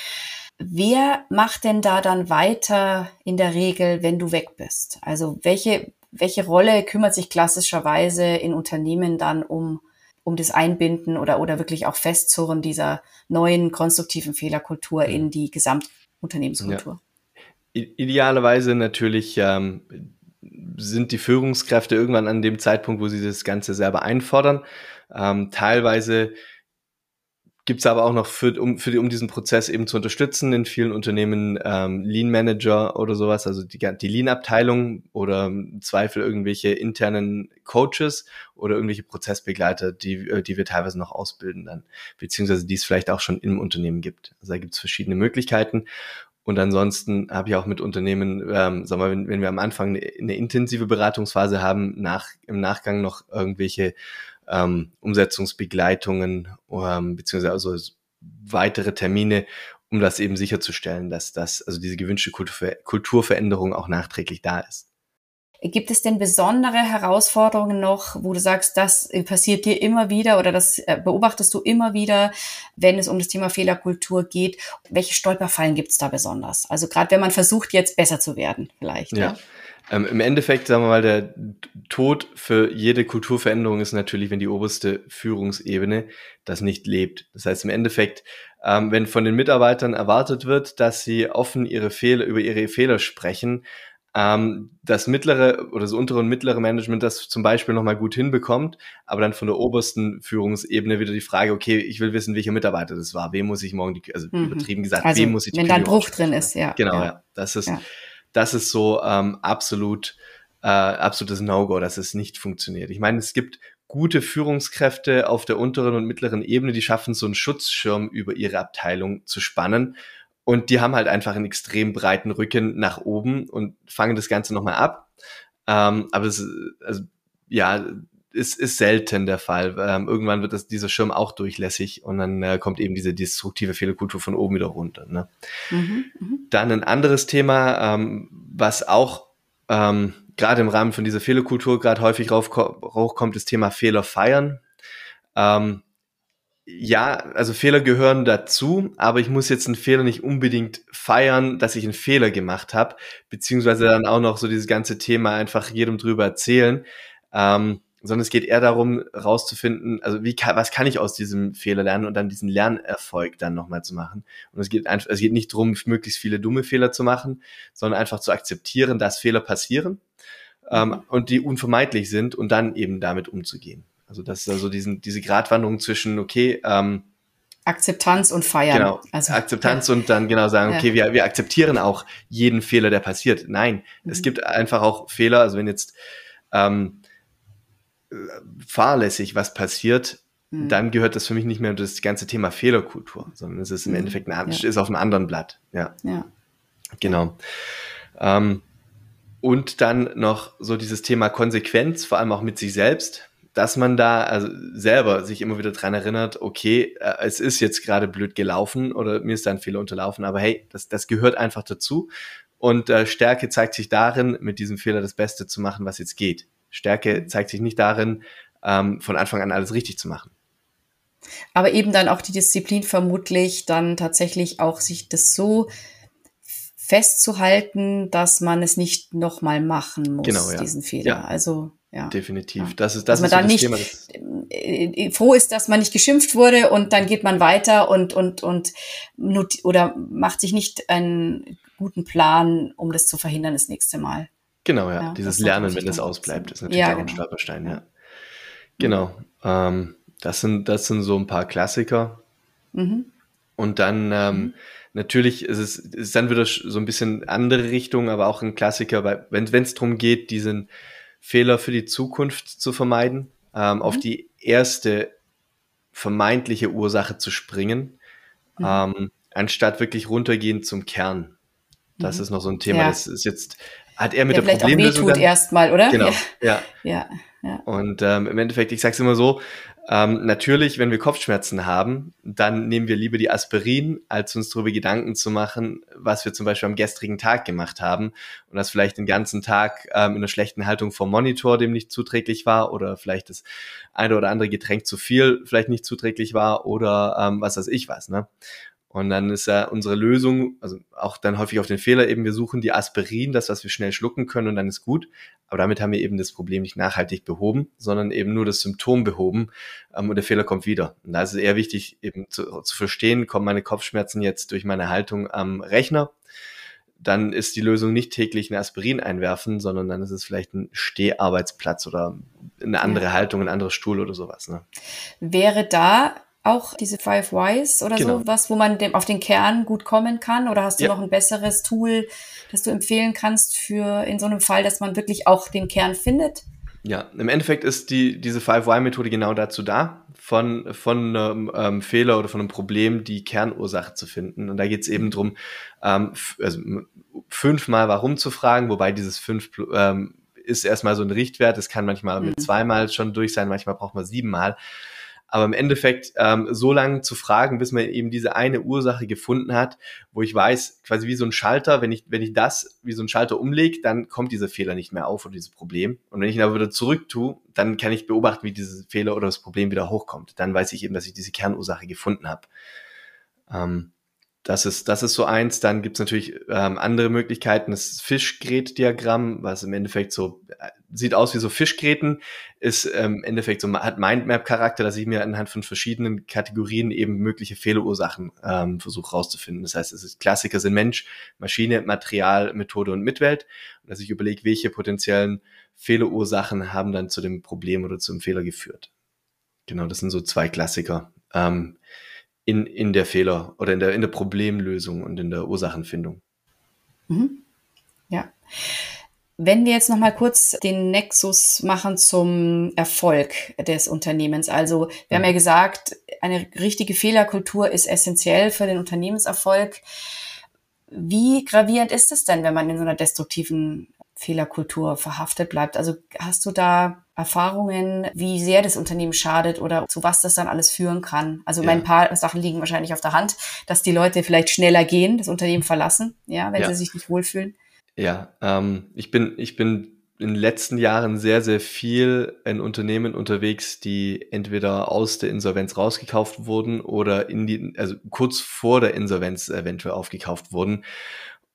Wer macht denn da dann weiter in der Regel, wenn du weg bist? Also welche, welche Rolle kümmert sich klassischerweise in Unternehmen dann um, um das Einbinden oder, oder wirklich auch Festzurren dieser neuen konstruktiven Fehlerkultur in die Gesamtunternehmenskultur? Ja. Idealerweise natürlich ähm, sind die Führungskräfte irgendwann an dem Zeitpunkt, wo sie das Ganze selber einfordern. Ähm, teilweise gibt es aber auch noch für, um, für die, um diesen Prozess eben zu unterstützen in vielen Unternehmen ähm, Lean Manager oder sowas, also die, die Lean-Abteilung oder im Zweifel irgendwelche internen Coaches oder irgendwelche Prozessbegleiter, die, äh, die wir teilweise noch ausbilden dann, beziehungsweise die es vielleicht auch schon im Unternehmen gibt. Also da gibt es verschiedene Möglichkeiten. Und ansonsten habe ich auch mit Unternehmen, ähm, sagen wir, wenn, wenn wir am Anfang eine, eine intensive Beratungsphase haben, nach, im Nachgang noch irgendwelche ähm, Umsetzungsbegleitungen ähm, beziehungsweise also weitere Termine, um das eben sicherzustellen, dass das, also diese gewünschte Kultur, Kulturveränderung auch nachträglich da ist. Gibt es denn besondere Herausforderungen noch, wo du sagst, das passiert dir immer wieder oder das äh, beobachtest du immer wieder, wenn es um das Thema Fehlerkultur geht? Welche Stolperfallen gibt es da besonders? Also gerade wenn man versucht, jetzt besser zu werden, vielleicht. Ja. ja? Ähm, Im Endeffekt, sagen wir mal, der Tod für jede Kulturveränderung ist natürlich, wenn die oberste Führungsebene das nicht lebt. Das heißt, im Endeffekt, ähm, wenn von den Mitarbeitern erwartet wird, dass sie offen ihre Fehler, über ihre Fehler sprechen, ähm, das mittlere oder das untere und mittlere Management das zum Beispiel nochmal gut hinbekommt, aber dann von der obersten Führungsebene wieder die Frage, okay, ich will wissen, welcher Mitarbeiter das war, wem muss ich morgen die, also mhm. übertrieben gesagt, also, wem muss ich die Wenn da ein Bruch drin ist, ja. Genau, ja. ja. Das ist, ja das ist so ähm, absolut äh, absolutes No-Go, dass es nicht funktioniert. Ich meine, es gibt gute Führungskräfte auf der unteren und mittleren Ebene, die schaffen so einen Schutzschirm über ihre Abteilung zu spannen. Und die haben halt einfach einen extrem breiten Rücken nach oben und fangen das Ganze nochmal ab. Ähm, aber es, also, ja, ist, ist selten der Fall. Ähm, irgendwann wird das, dieser Schirm auch durchlässig und dann äh, kommt eben diese destruktive Fehlerkultur von oben wieder runter. Ne? Mhm, mh. Dann ein anderes Thema, ähm, was auch ähm, gerade im Rahmen von dieser Fehlerkultur gerade häufig hochkommt, das Thema Fehler feiern. Ähm, ja, also Fehler gehören dazu, aber ich muss jetzt einen Fehler nicht unbedingt feiern, dass ich einen Fehler gemacht habe, beziehungsweise dann auch noch so dieses ganze Thema einfach jedem drüber erzählen. Ähm, sondern es geht eher darum, rauszufinden, also wie kann, was kann ich aus diesem Fehler lernen und dann diesen Lernerfolg dann nochmal zu machen. Und es geht einfach, es geht nicht darum, möglichst viele dumme Fehler zu machen, sondern einfach zu akzeptieren, dass Fehler passieren ähm, mhm. und die unvermeidlich sind und dann eben damit umzugehen. Also das ist also diesen, diese Gratwanderung zwischen, okay, ähm, Akzeptanz und Feiern. Genau, also, Akzeptanz ja. und dann genau sagen, okay, ja. wir, wir akzeptieren auch jeden Fehler, der passiert. Nein, mhm. es gibt einfach auch Fehler, also wenn jetzt ähm, fahrlässig was passiert, mhm. dann gehört das für mich nicht mehr unter das ganze Thema Fehlerkultur, sondern es ist im mhm. Endeffekt ein, ja. ist auf einem anderen Blatt. Ja. ja. Genau. Ähm, und dann noch so dieses Thema Konsequenz, vor allem auch mit sich selbst, dass man da also selber sich immer wieder dran erinnert, okay, äh, es ist jetzt gerade blöd gelaufen oder mir ist da ein Fehler unterlaufen, aber hey, das, das gehört einfach dazu. Und äh, Stärke zeigt sich darin, mit diesem Fehler das Beste zu machen, was jetzt geht. Stärke zeigt sich nicht darin, ähm, von Anfang an alles richtig zu machen. Aber eben dann auch die Disziplin vermutlich, dann tatsächlich auch sich das so festzuhalten, dass man es nicht nochmal machen muss, genau, ja. diesen Fehler. Ja. Also ja. Definitiv. Ja. Das ist das dass man ist so dann nicht Thema, äh, äh, froh ist, dass man nicht geschimpft wurde und dann geht man weiter und und und oder macht sich nicht einen guten Plan, um das zu verhindern das nächste Mal. Genau, ja. ja Dieses Lernen, wenn es ausbleibt, ist natürlich ja, auch genau. ein Stolperstein, ja. Genau. Ähm, das, sind, das sind so ein paar Klassiker. Mhm. Und dann ähm, mhm. natürlich ist es ist dann wieder so ein bisschen andere Richtung, aber auch ein Klassiker, weil wenn es darum geht, diesen Fehler für die Zukunft zu vermeiden, ähm, mhm. auf die erste vermeintliche Ursache zu springen, mhm. ähm, anstatt wirklich runtergehen zum Kern. Das mhm. ist noch so ein Thema, ja. das ist jetzt hat er mit der, der Problemlösung auch wehtut erstmal, oder? Genau. Ja. ja. ja. Und ähm, im Endeffekt, ich sage es immer so, ähm, natürlich, wenn wir Kopfschmerzen haben, dann nehmen wir lieber die Aspirin, als uns darüber Gedanken zu machen, was wir zum Beispiel am gestrigen Tag gemacht haben und das vielleicht den ganzen Tag ähm, in einer schlechten Haltung vom Monitor, dem nicht zuträglich war oder vielleicht das eine oder andere Getränk zu viel vielleicht nicht zuträglich war oder ähm, was weiß ich was. Ne? Und dann ist ja unsere Lösung, also auch dann häufig auf den Fehler eben, wir suchen die Aspirin, das, was wir schnell schlucken können und dann ist gut. Aber damit haben wir eben das Problem nicht nachhaltig behoben, sondern eben nur das Symptom behoben ähm, und der Fehler kommt wieder. Und da ist es eher wichtig, eben zu, zu verstehen, kommen meine Kopfschmerzen jetzt durch meine Haltung am Rechner. Dann ist die Lösung nicht täglich eine Aspirin einwerfen, sondern dann ist es vielleicht ein Steharbeitsplatz oder eine andere. Haltung, ein anderes Stuhl oder sowas. Ne? Wäre da auch diese Five Whys oder genau. so was, wo man dem, auf den Kern gut kommen kann? Oder hast du ja. noch ein besseres Tool, das du empfehlen kannst für in so einem Fall, dass man wirklich auch den Kern findet? Ja, im Endeffekt ist die, diese Five Why Methode genau dazu da, von, von einem ähm, Fehler oder von einem Problem die Kernursache zu finden. Und da geht es eben drum, ähm, also fünfmal warum zu fragen, wobei dieses fünf ähm, ist erstmal so ein Richtwert. Es kann manchmal mit mhm. zweimal schon durch sein, manchmal braucht man siebenmal. Aber im Endeffekt ähm, so lange zu fragen, bis man eben diese eine Ursache gefunden hat, wo ich weiß, quasi wie so ein Schalter, wenn ich, wenn ich das wie so ein Schalter umlege, dann kommt dieser Fehler nicht mehr auf oder dieses Problem. Und wenn ich ihn aber wieder zurück tue, dann kann ich beobachten, wie dieses Fehler oder das Problem wieder hochkommt. Dann weiß ich eben, dass ich diese Kernursache gefunden habe. Ähm, das ist, das ist so eins. Dann gibt's natürlich ähm, andere Möglichkeiten. Das Fischgrätdiagramm, was im Endeffekt so äh, sieht aus wie so Fischgräten, ist ähm, im Endeffekt so hat Mindmap-Charakter, dass ich mir anhand von verschiedenen Kategorien eben mögliche Fehlerursachen ähm, versuche rauszufinden. Das heißt, es ist Klassiker sind Mensch, Maschine, Material, Methode und Mitwelt. Und dass ich überlege, welche potenziellen Fehlerursachen haben dann zu dem Problem oder zum Fehler geführt. Genau, das sind so zwei Klassiker. Ähm, in, in der Fehler oder in der, in der Problemlösung und in der Ursachenfindung. Mhm. Ja. Wenn wir jetzt noch mal kurz den Nexus machen zum Erfolg des Unternehmens. Also, wir haben ja mhm. gesagt, eine richtige Fehlerkultur ist essentiell für den Unternehmenserfolg. Wie gravierend ist es denn, wenn man in so einer destruktiven Fehlerkultur verhaftet bleibt? Also, hast du da Erfahrungen, wie sehr das Unternehmen schadet oder zu was das dann alles führen kann. Also ja. ein paar Sachen liegen wahrscheinlich auf der Hand, dass die Leute vielleicht schneller gehen, das Unternehmen verlassen, ja, wenn ja. sie sich nicht wohlfühlen. Ja, ähm, ich bin, ich bin in den letzten Jahren sehr, sehr viel in Unternehmen unterwegs, die entweder aus der Insolvenz rausgekauft wurden oder in die, also kurz vor der Insolvenz eventuell aufgekauft wurden.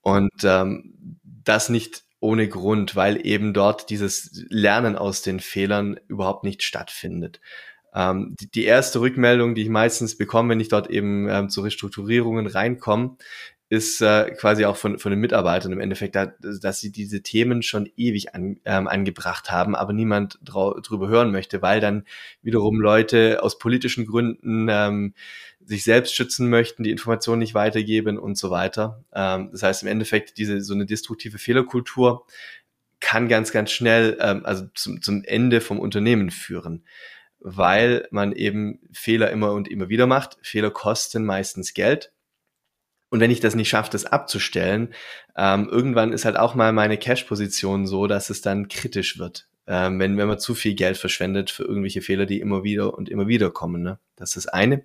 Und ähm, das nicht ohne Grund, weil eben dort dieses Lernen aus den Fehlern überhaupt nicht stattfindet. Ähm, die, die, erste Rückmeldung, die ich meistens bekomme, wenn ich dort eben ähm, zu Restrukturierungen reinkomme, ist äh, quasi auch von, von den Mitarbeitern im Endeffekt, da, dass sie diese Themen schon ewig an, ähm, angebracht haben, aber niemand drüber hören möchte, weil dann wiederum Leute aus politischen Gründen ähm, sich selbst schützen möchten, die Informationen nicht weitergeben und so weiter. Ähm, das heißt im Endeffekt, diese so eine destruktive Fehlerkultur kann ganz, ganz schnell ähm, also zum, zum Ende vom Unternehmen führen, weil man eben Fehler immer und immer wieder macht. Fehler kosten meistens Geld und wenn ich das nicht schaffe, das abzustellen, ähm, irgendwann ist halt auch mal meine Cash-Position so, dass es dann kritisch wird. Ähm, wenn, wenn man zu viel Geld verschwendet für irgendwelche Fehler, die immer wieder und immer wieder kommen. Ne? Das ist das eine.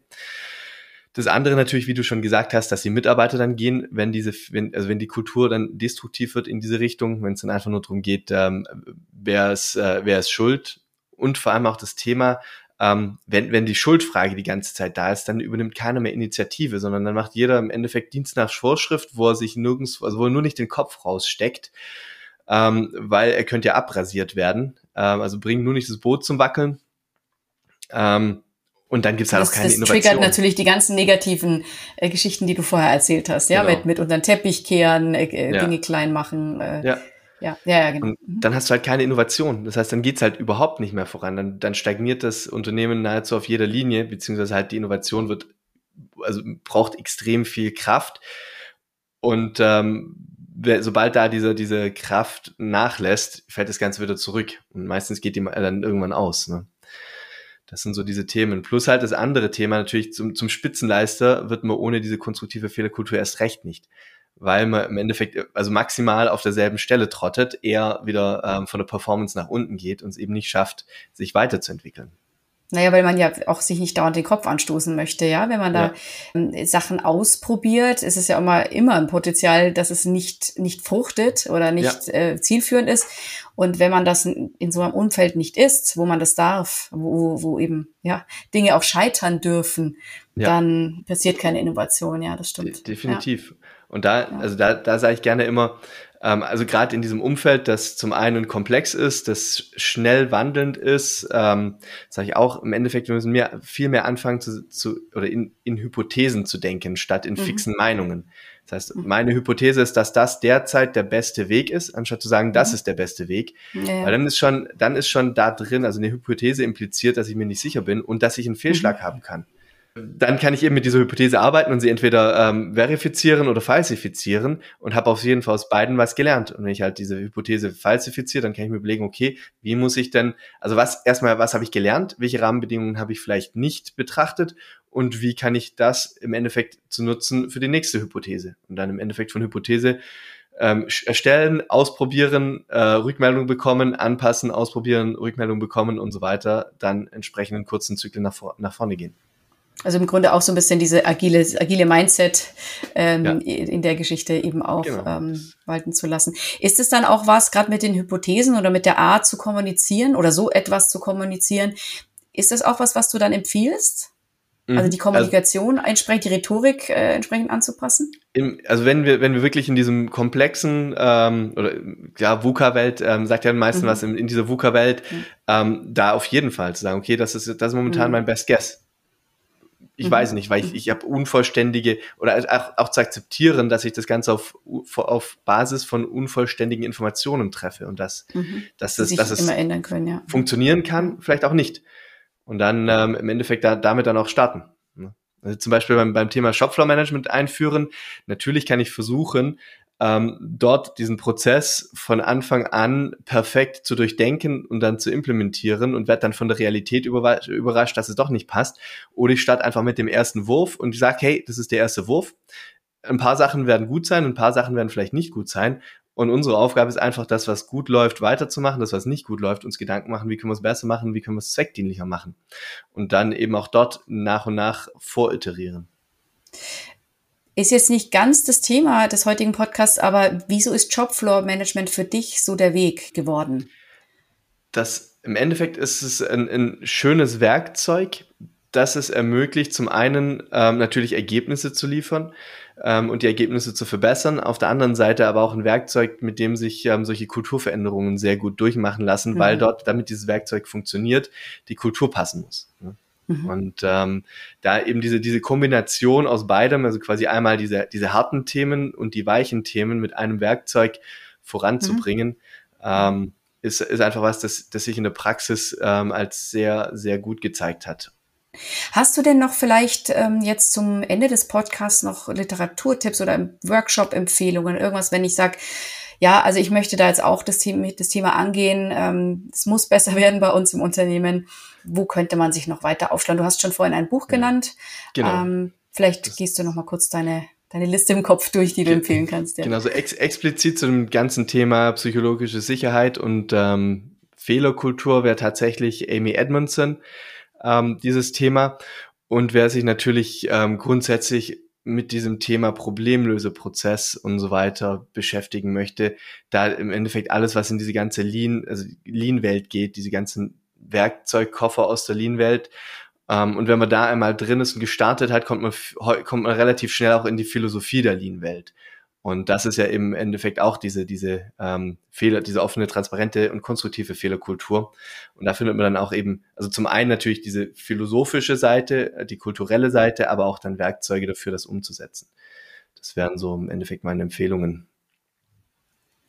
Das andere natürlich, wie du schon gesagt hast, dass die Mitarbeiter dann gehen, wenn diese, wenn, also wenn die Kultur dann destruktiv wird in diese Richtung, wenn es dann einfach nur darum geht, ähm, wer ist, äh, wer ist schuld und vor allem auch das Thema, ähm, wenn, wenn die Schuldfrage die ganze Zeit da ist, dann übernimmt keiner mehr Initiative, sondern dann macht jeder im Endeffekt Dienst nach Vorschrift, wo er sich nirgends, also wo er nur nicht den Kopf raussteckt, ähm, weil er könnte ja abrasiert werden. Ähm, also bringt nur nicht das Boot zum Wackeln. Ähm, und dann gibt's halt das, auch keine das Innovation. Das triggert natürlich die ganzen negativen äh, Geschichten, die du vorher erzählt hast, ja, genau. mit, mit unseren Teppich kehren, äh, äh, ja. Dinge klein machen. Äh, ja. Ja, ja, ja, genau. Und mhm. dann hast du halt keine Innovation. Das heißt, dann geht's halt überhaupt nicht mehr voran. Dann, dann stagniert das Unternehmen nahezu auf jeder Linie, beziehungsweise halt die Innovation wird, also braucht extrem viel Kraft. Und ähm, sobald da diese, diese Kraft nachlässt, fällt das Ganze wieder zurück. Und meistens geht die dann irgendwann aus. Ne? Das sind so diese Themen. Plus halt das andere Thema natürlich zum, zum Spitzenleister wird man ohne diese konstruktive Fehlerkultur erst recht nicht weil man im Endeffekt also maximal auf derselben Stelle trottet, eher wieder ähm, von der Performance nach unten geht und es eben nicht schafft, sich weiterzuentwickeln. Naja, weil man ja auch sich nicht dauernd den Kopf anstoßen möchte, ja. Wenn man da ja. Ähm, Sachen ausprobiert, ist es ja immer, immer ein Potenzial, dass es nicht, nicht fruchtet oder nicht ja. äh, zielführend ist. Und wenn man das in, in, so einem Umfeld nicht ist, wo man das darf, wo, wo eben, ja, Dinge auch scheitern dürfen, ja. dann passiert keine Innovation, ja, das stimmt. De definitiv. Und da, also da, da sage ich gerne immer, ähm, also gerade in diesem Umfeld, das zum einen komplex ist, das schnell wandelnd ist, ähm, sage ich auch, im Endeffekt, wir müssen mehr, viel mehr anfangen zu, zu oder in, in Hypothesen zu denken, statt in mhm. fixen Meinungen. Das heißt, mhm. meine Hypothese ist, dass das derzeit der beste Weg ist, anstatt zu sagen, das mhm. ist der beste Weg. Ja. Weil dann ist schon, dann ist schon da drin, also eine Hypothese impliziert, dass ich mir nicht sicher bin und dass ich einen Fehlschlag mhm. haben kann dann kann ich eben mit dieser Hypothese arbeiten und sie entweder ähm, verifizieren oder falsifizieren und habe auf jeden Fall aus beiden was gelernt. Und wenn ich halt diese Hypothese falsifiziere, dann kann ich mir überlegen, okay, wie muss ich denn, also was erstmal, was habe ich gelernt, welche Rahmenbedingungen habe ich vielleicht nicht betrachtet und wie kann ich das im Endeffekt zu nutzen für die nächste Hypothese und dann im Endeffekt von Hypothese ähm, erstellen, ausprobieren, äh, Rückmeldung bekommen, anpassen, ausprobieren, Rückmeldung bekommen und so weiter, dann entsprechend in kurzen Zyklen nach, vor, nach vorne gehen. Also im Grunde auch so ein bisschen diese agile, agile Mindset ähm, ja. in der Geschichte eben auch genau. ähm, walten zu lassen. Ist es dann auch was, gerade mit den Hypothesen oder mit der Art zu kommunizieren oder so etwas zu kommunizieren, ist das auch was, was du dann empfiehlst? Also die mhm. Kommunikation also, entsprechend, die Rhetorik äh, entsprechend anzupassen? Im, also wenn wir, wenn wir wirklich in diesem komplexen ähm, oder ja, VUCA-Welt, ähm, sagt ja den meisten mhm. was, in, in dieser VUCA-Welt, mhm. ähm, da auf jeden Fall zu sagen, okay, das ist, das ist momentan mhm. mein Best Guess. Ich mhm. weiß nicht, weil ich, ich habe unvollständige oder auch, auch zu akzeptieren, dass ich das Ganze auf, auf Basis von unvollständigen Informationen treffe und dass, mhm. dass, das, dass es können, ja. funktionieren kann, vielleicht auch nicht. Und dann ähm, im Endeffekt da, damit dann auch starten. Ne? Also zum Beispiel beim, beim Thema Shopfloor-Management einführen. Natürlich kann ich versuchen, ähm, dort diesen Prozess von Anfang an perfekt zu durchdenken und dann zu implementieren und werde dann von der Realität überrascht, dass es doch nicht passt. Oder ich starte einfach mit dem ersten Wurf und ich sage, hey, das ist der erste Wurf. Ein paar Sachen werden gut sein, ein paar Sachen werden vielleicht nicht gut sein. Und unsere Aufgabe ist einfach, das, was gut läuft, weiterzumachen, das, was nicht gut läuft, uns Gedanken machen, wie können wir es besser machen, wie können wir es zweckdienlicher machen. Und dann eben auch dort nach und nach voriterieren. Ist jetzt nicht ganz das Thema des heutigen Podcasts, aber wieso ist Jobfloor Management für dich so der Weg geworden? Das im Endeffekt ist es ein, ein schönes Werkzeug, das es ermöglicht, zum einen ähm, natürlich Ergebnisse zu liefern ähm, und die Ergebnisse zu verbessern, auf der anderen Seite aber auch ein Werkzeug, mit dem sich ähm, solche Kulturveränderungen sehr gut durchmachen lassen, mhm. weil dort, damit dieses Werkzeug funktioniert, die Kultur passen muss. Ne? Mhm. Und ähm, da eben diese, diese Kombination aus beidem, also quasi einmal diese, diese harten Themen und die weichen Themen mit einem Werkzeug voranzubringen, mhm. ähm, ist, ist einfach was, das, das sich in der Praxis ähm, als sehr, sehr gut gezeigt hat. Hast du denn noch vielleicht ähm, jetzt zum Ende des Podcasts noch Literaturtipps oder Workshop-Empfehlungen, irgendwas, wenn ich sage, ja, also ich möchte da jetzt auch das Thema, das Thema angehen. Ähm, es muss besser werden bei uns im Unternehmen. Wo könnte man sich noch weiter aufschlagen? Du hast schon vorhin ein Buch genannt. Genau. Ähm, vielleicht das gehst du noch mal kurz deine deine Liste im Kopf durch, die du empfehlen kannst. Ja. Genau, so ex explizit zu dem ganzen Thema psychologische Sicherheit und ähm, Fehlerkultur wäre tatsächlich Amy Edmondson ähm, dieses Thema. Und wer sich natürlich ähm, grundsätzlich mit diesem Thema Problemlöseprozess und so weiter beschäftigen möchte, da im Endeffekt alles, was in diese ganze Lean, also Lean-Welt geht, diese ganzen Werkzeugkoffer aus der Lean-Welt. Ähm, und wenn man da einmal drin ist und gestartet hat, kommt man, kommt man relativ schnell auch in die Philosophie der Lean-Welt. Und das ist ja im Endeffekt auch diese, diese ähm, Fehler, diese offene, transparente und konstruktive Fehlerkultur. Und da findet man dann auch eben, also zum einen natürlich diese philosophische Seite, die kulturelle Seite, aber auch dann Werkzeuge dafür, das umzusetzen. Das wären so im Endeffekt meine Empfehlungen.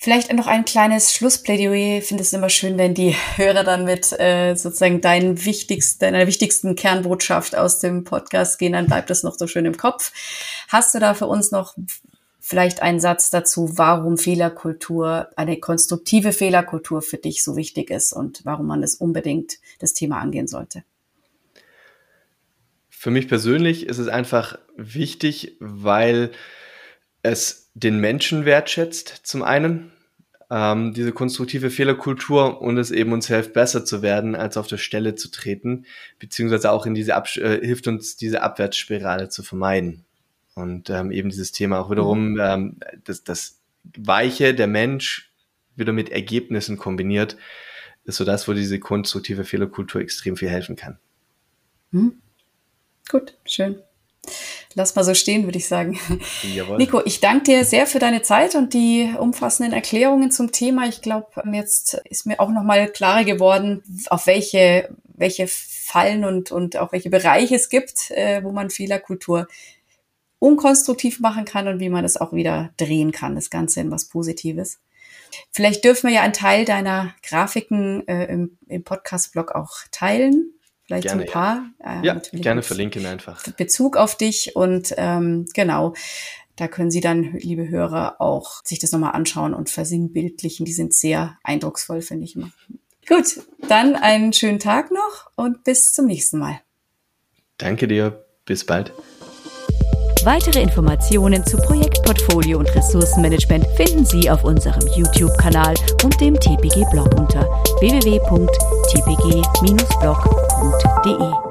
Vielleicht noch ein kleines Schlussplädoyer. Ich finde es immer schön, wenn die Hörer dann mit äh, sozusagen deinen wichtigsten, deiner wichtigsten Kernbotschaft aus dem Podcast gehen, dann bleibt das noch so schön im Kopf. Hast du da für uns noch vielleicht einen Satz dazu, warum Fehlerkultur, eine konstruktive Fehlerkultur für dich so wichtig ist und warum man es unbedingt das Thema angehen sollte. Für mich persönlich ist es einfach wichtig, weil es den Menschen wertschätzt, zum einen, ähm, diese konstruktive Fehlerkultur und es eben uns hilft, besser zu werden, als auf der Stelle zu treten, beziehungsweise auch in diese Ab äh, hilft uns, diese Abwärtsspirale zu vermeiden. Und ähm, eben dieses Thema auch wiederum, mhm. ähm, das, das Weiche, der Mensch wieder mit Ergebnissen kombiniert, ist so das, wo diese konstruktive Fehlerkultur extrem viel helfen kann. Hm. Gut, schön. Lass mal so stehen, würde ich sagen. Jawohl. Nico, ich danke dir sehr für deine Zeit und die umfassenden Erklärungen zum Thema. Ich glaube, jetzt ist mir auch nochmal klarer geworden, auf welche, welche Fallen und, und auch welche Bereiche es gibt, äh, wo man Fehlerkultur unkonstruktiv machen kann und wie man das auch wieder drehen kann, das Ganze in was Positives. Vielleicht dürfen wir ja einen Teil deiner Grafiken äh, im, im Podcast-Blog auch teilen. Vielleicht gerne, ein paar. Ja, äh, ja gerne verlinken einfach. Bezug auf dich und ähm, genau. Da können Sie dann, liebe Hörer, auch sich das nochmal anschauen und versinnbildlichen. Die sind sehr eindrucksvoll, finde ich immer. Gut, dann einen schönen Tag noch und bis zum nächsten Mal. Danke dir. Bis bald. Weitere Informationen zu Projektportfolio und Ressourcenmanagement finden Sie auf unserem YouTube-Kanal und dem TPG-Blog unter www.tpg-blog.de www.ftf.de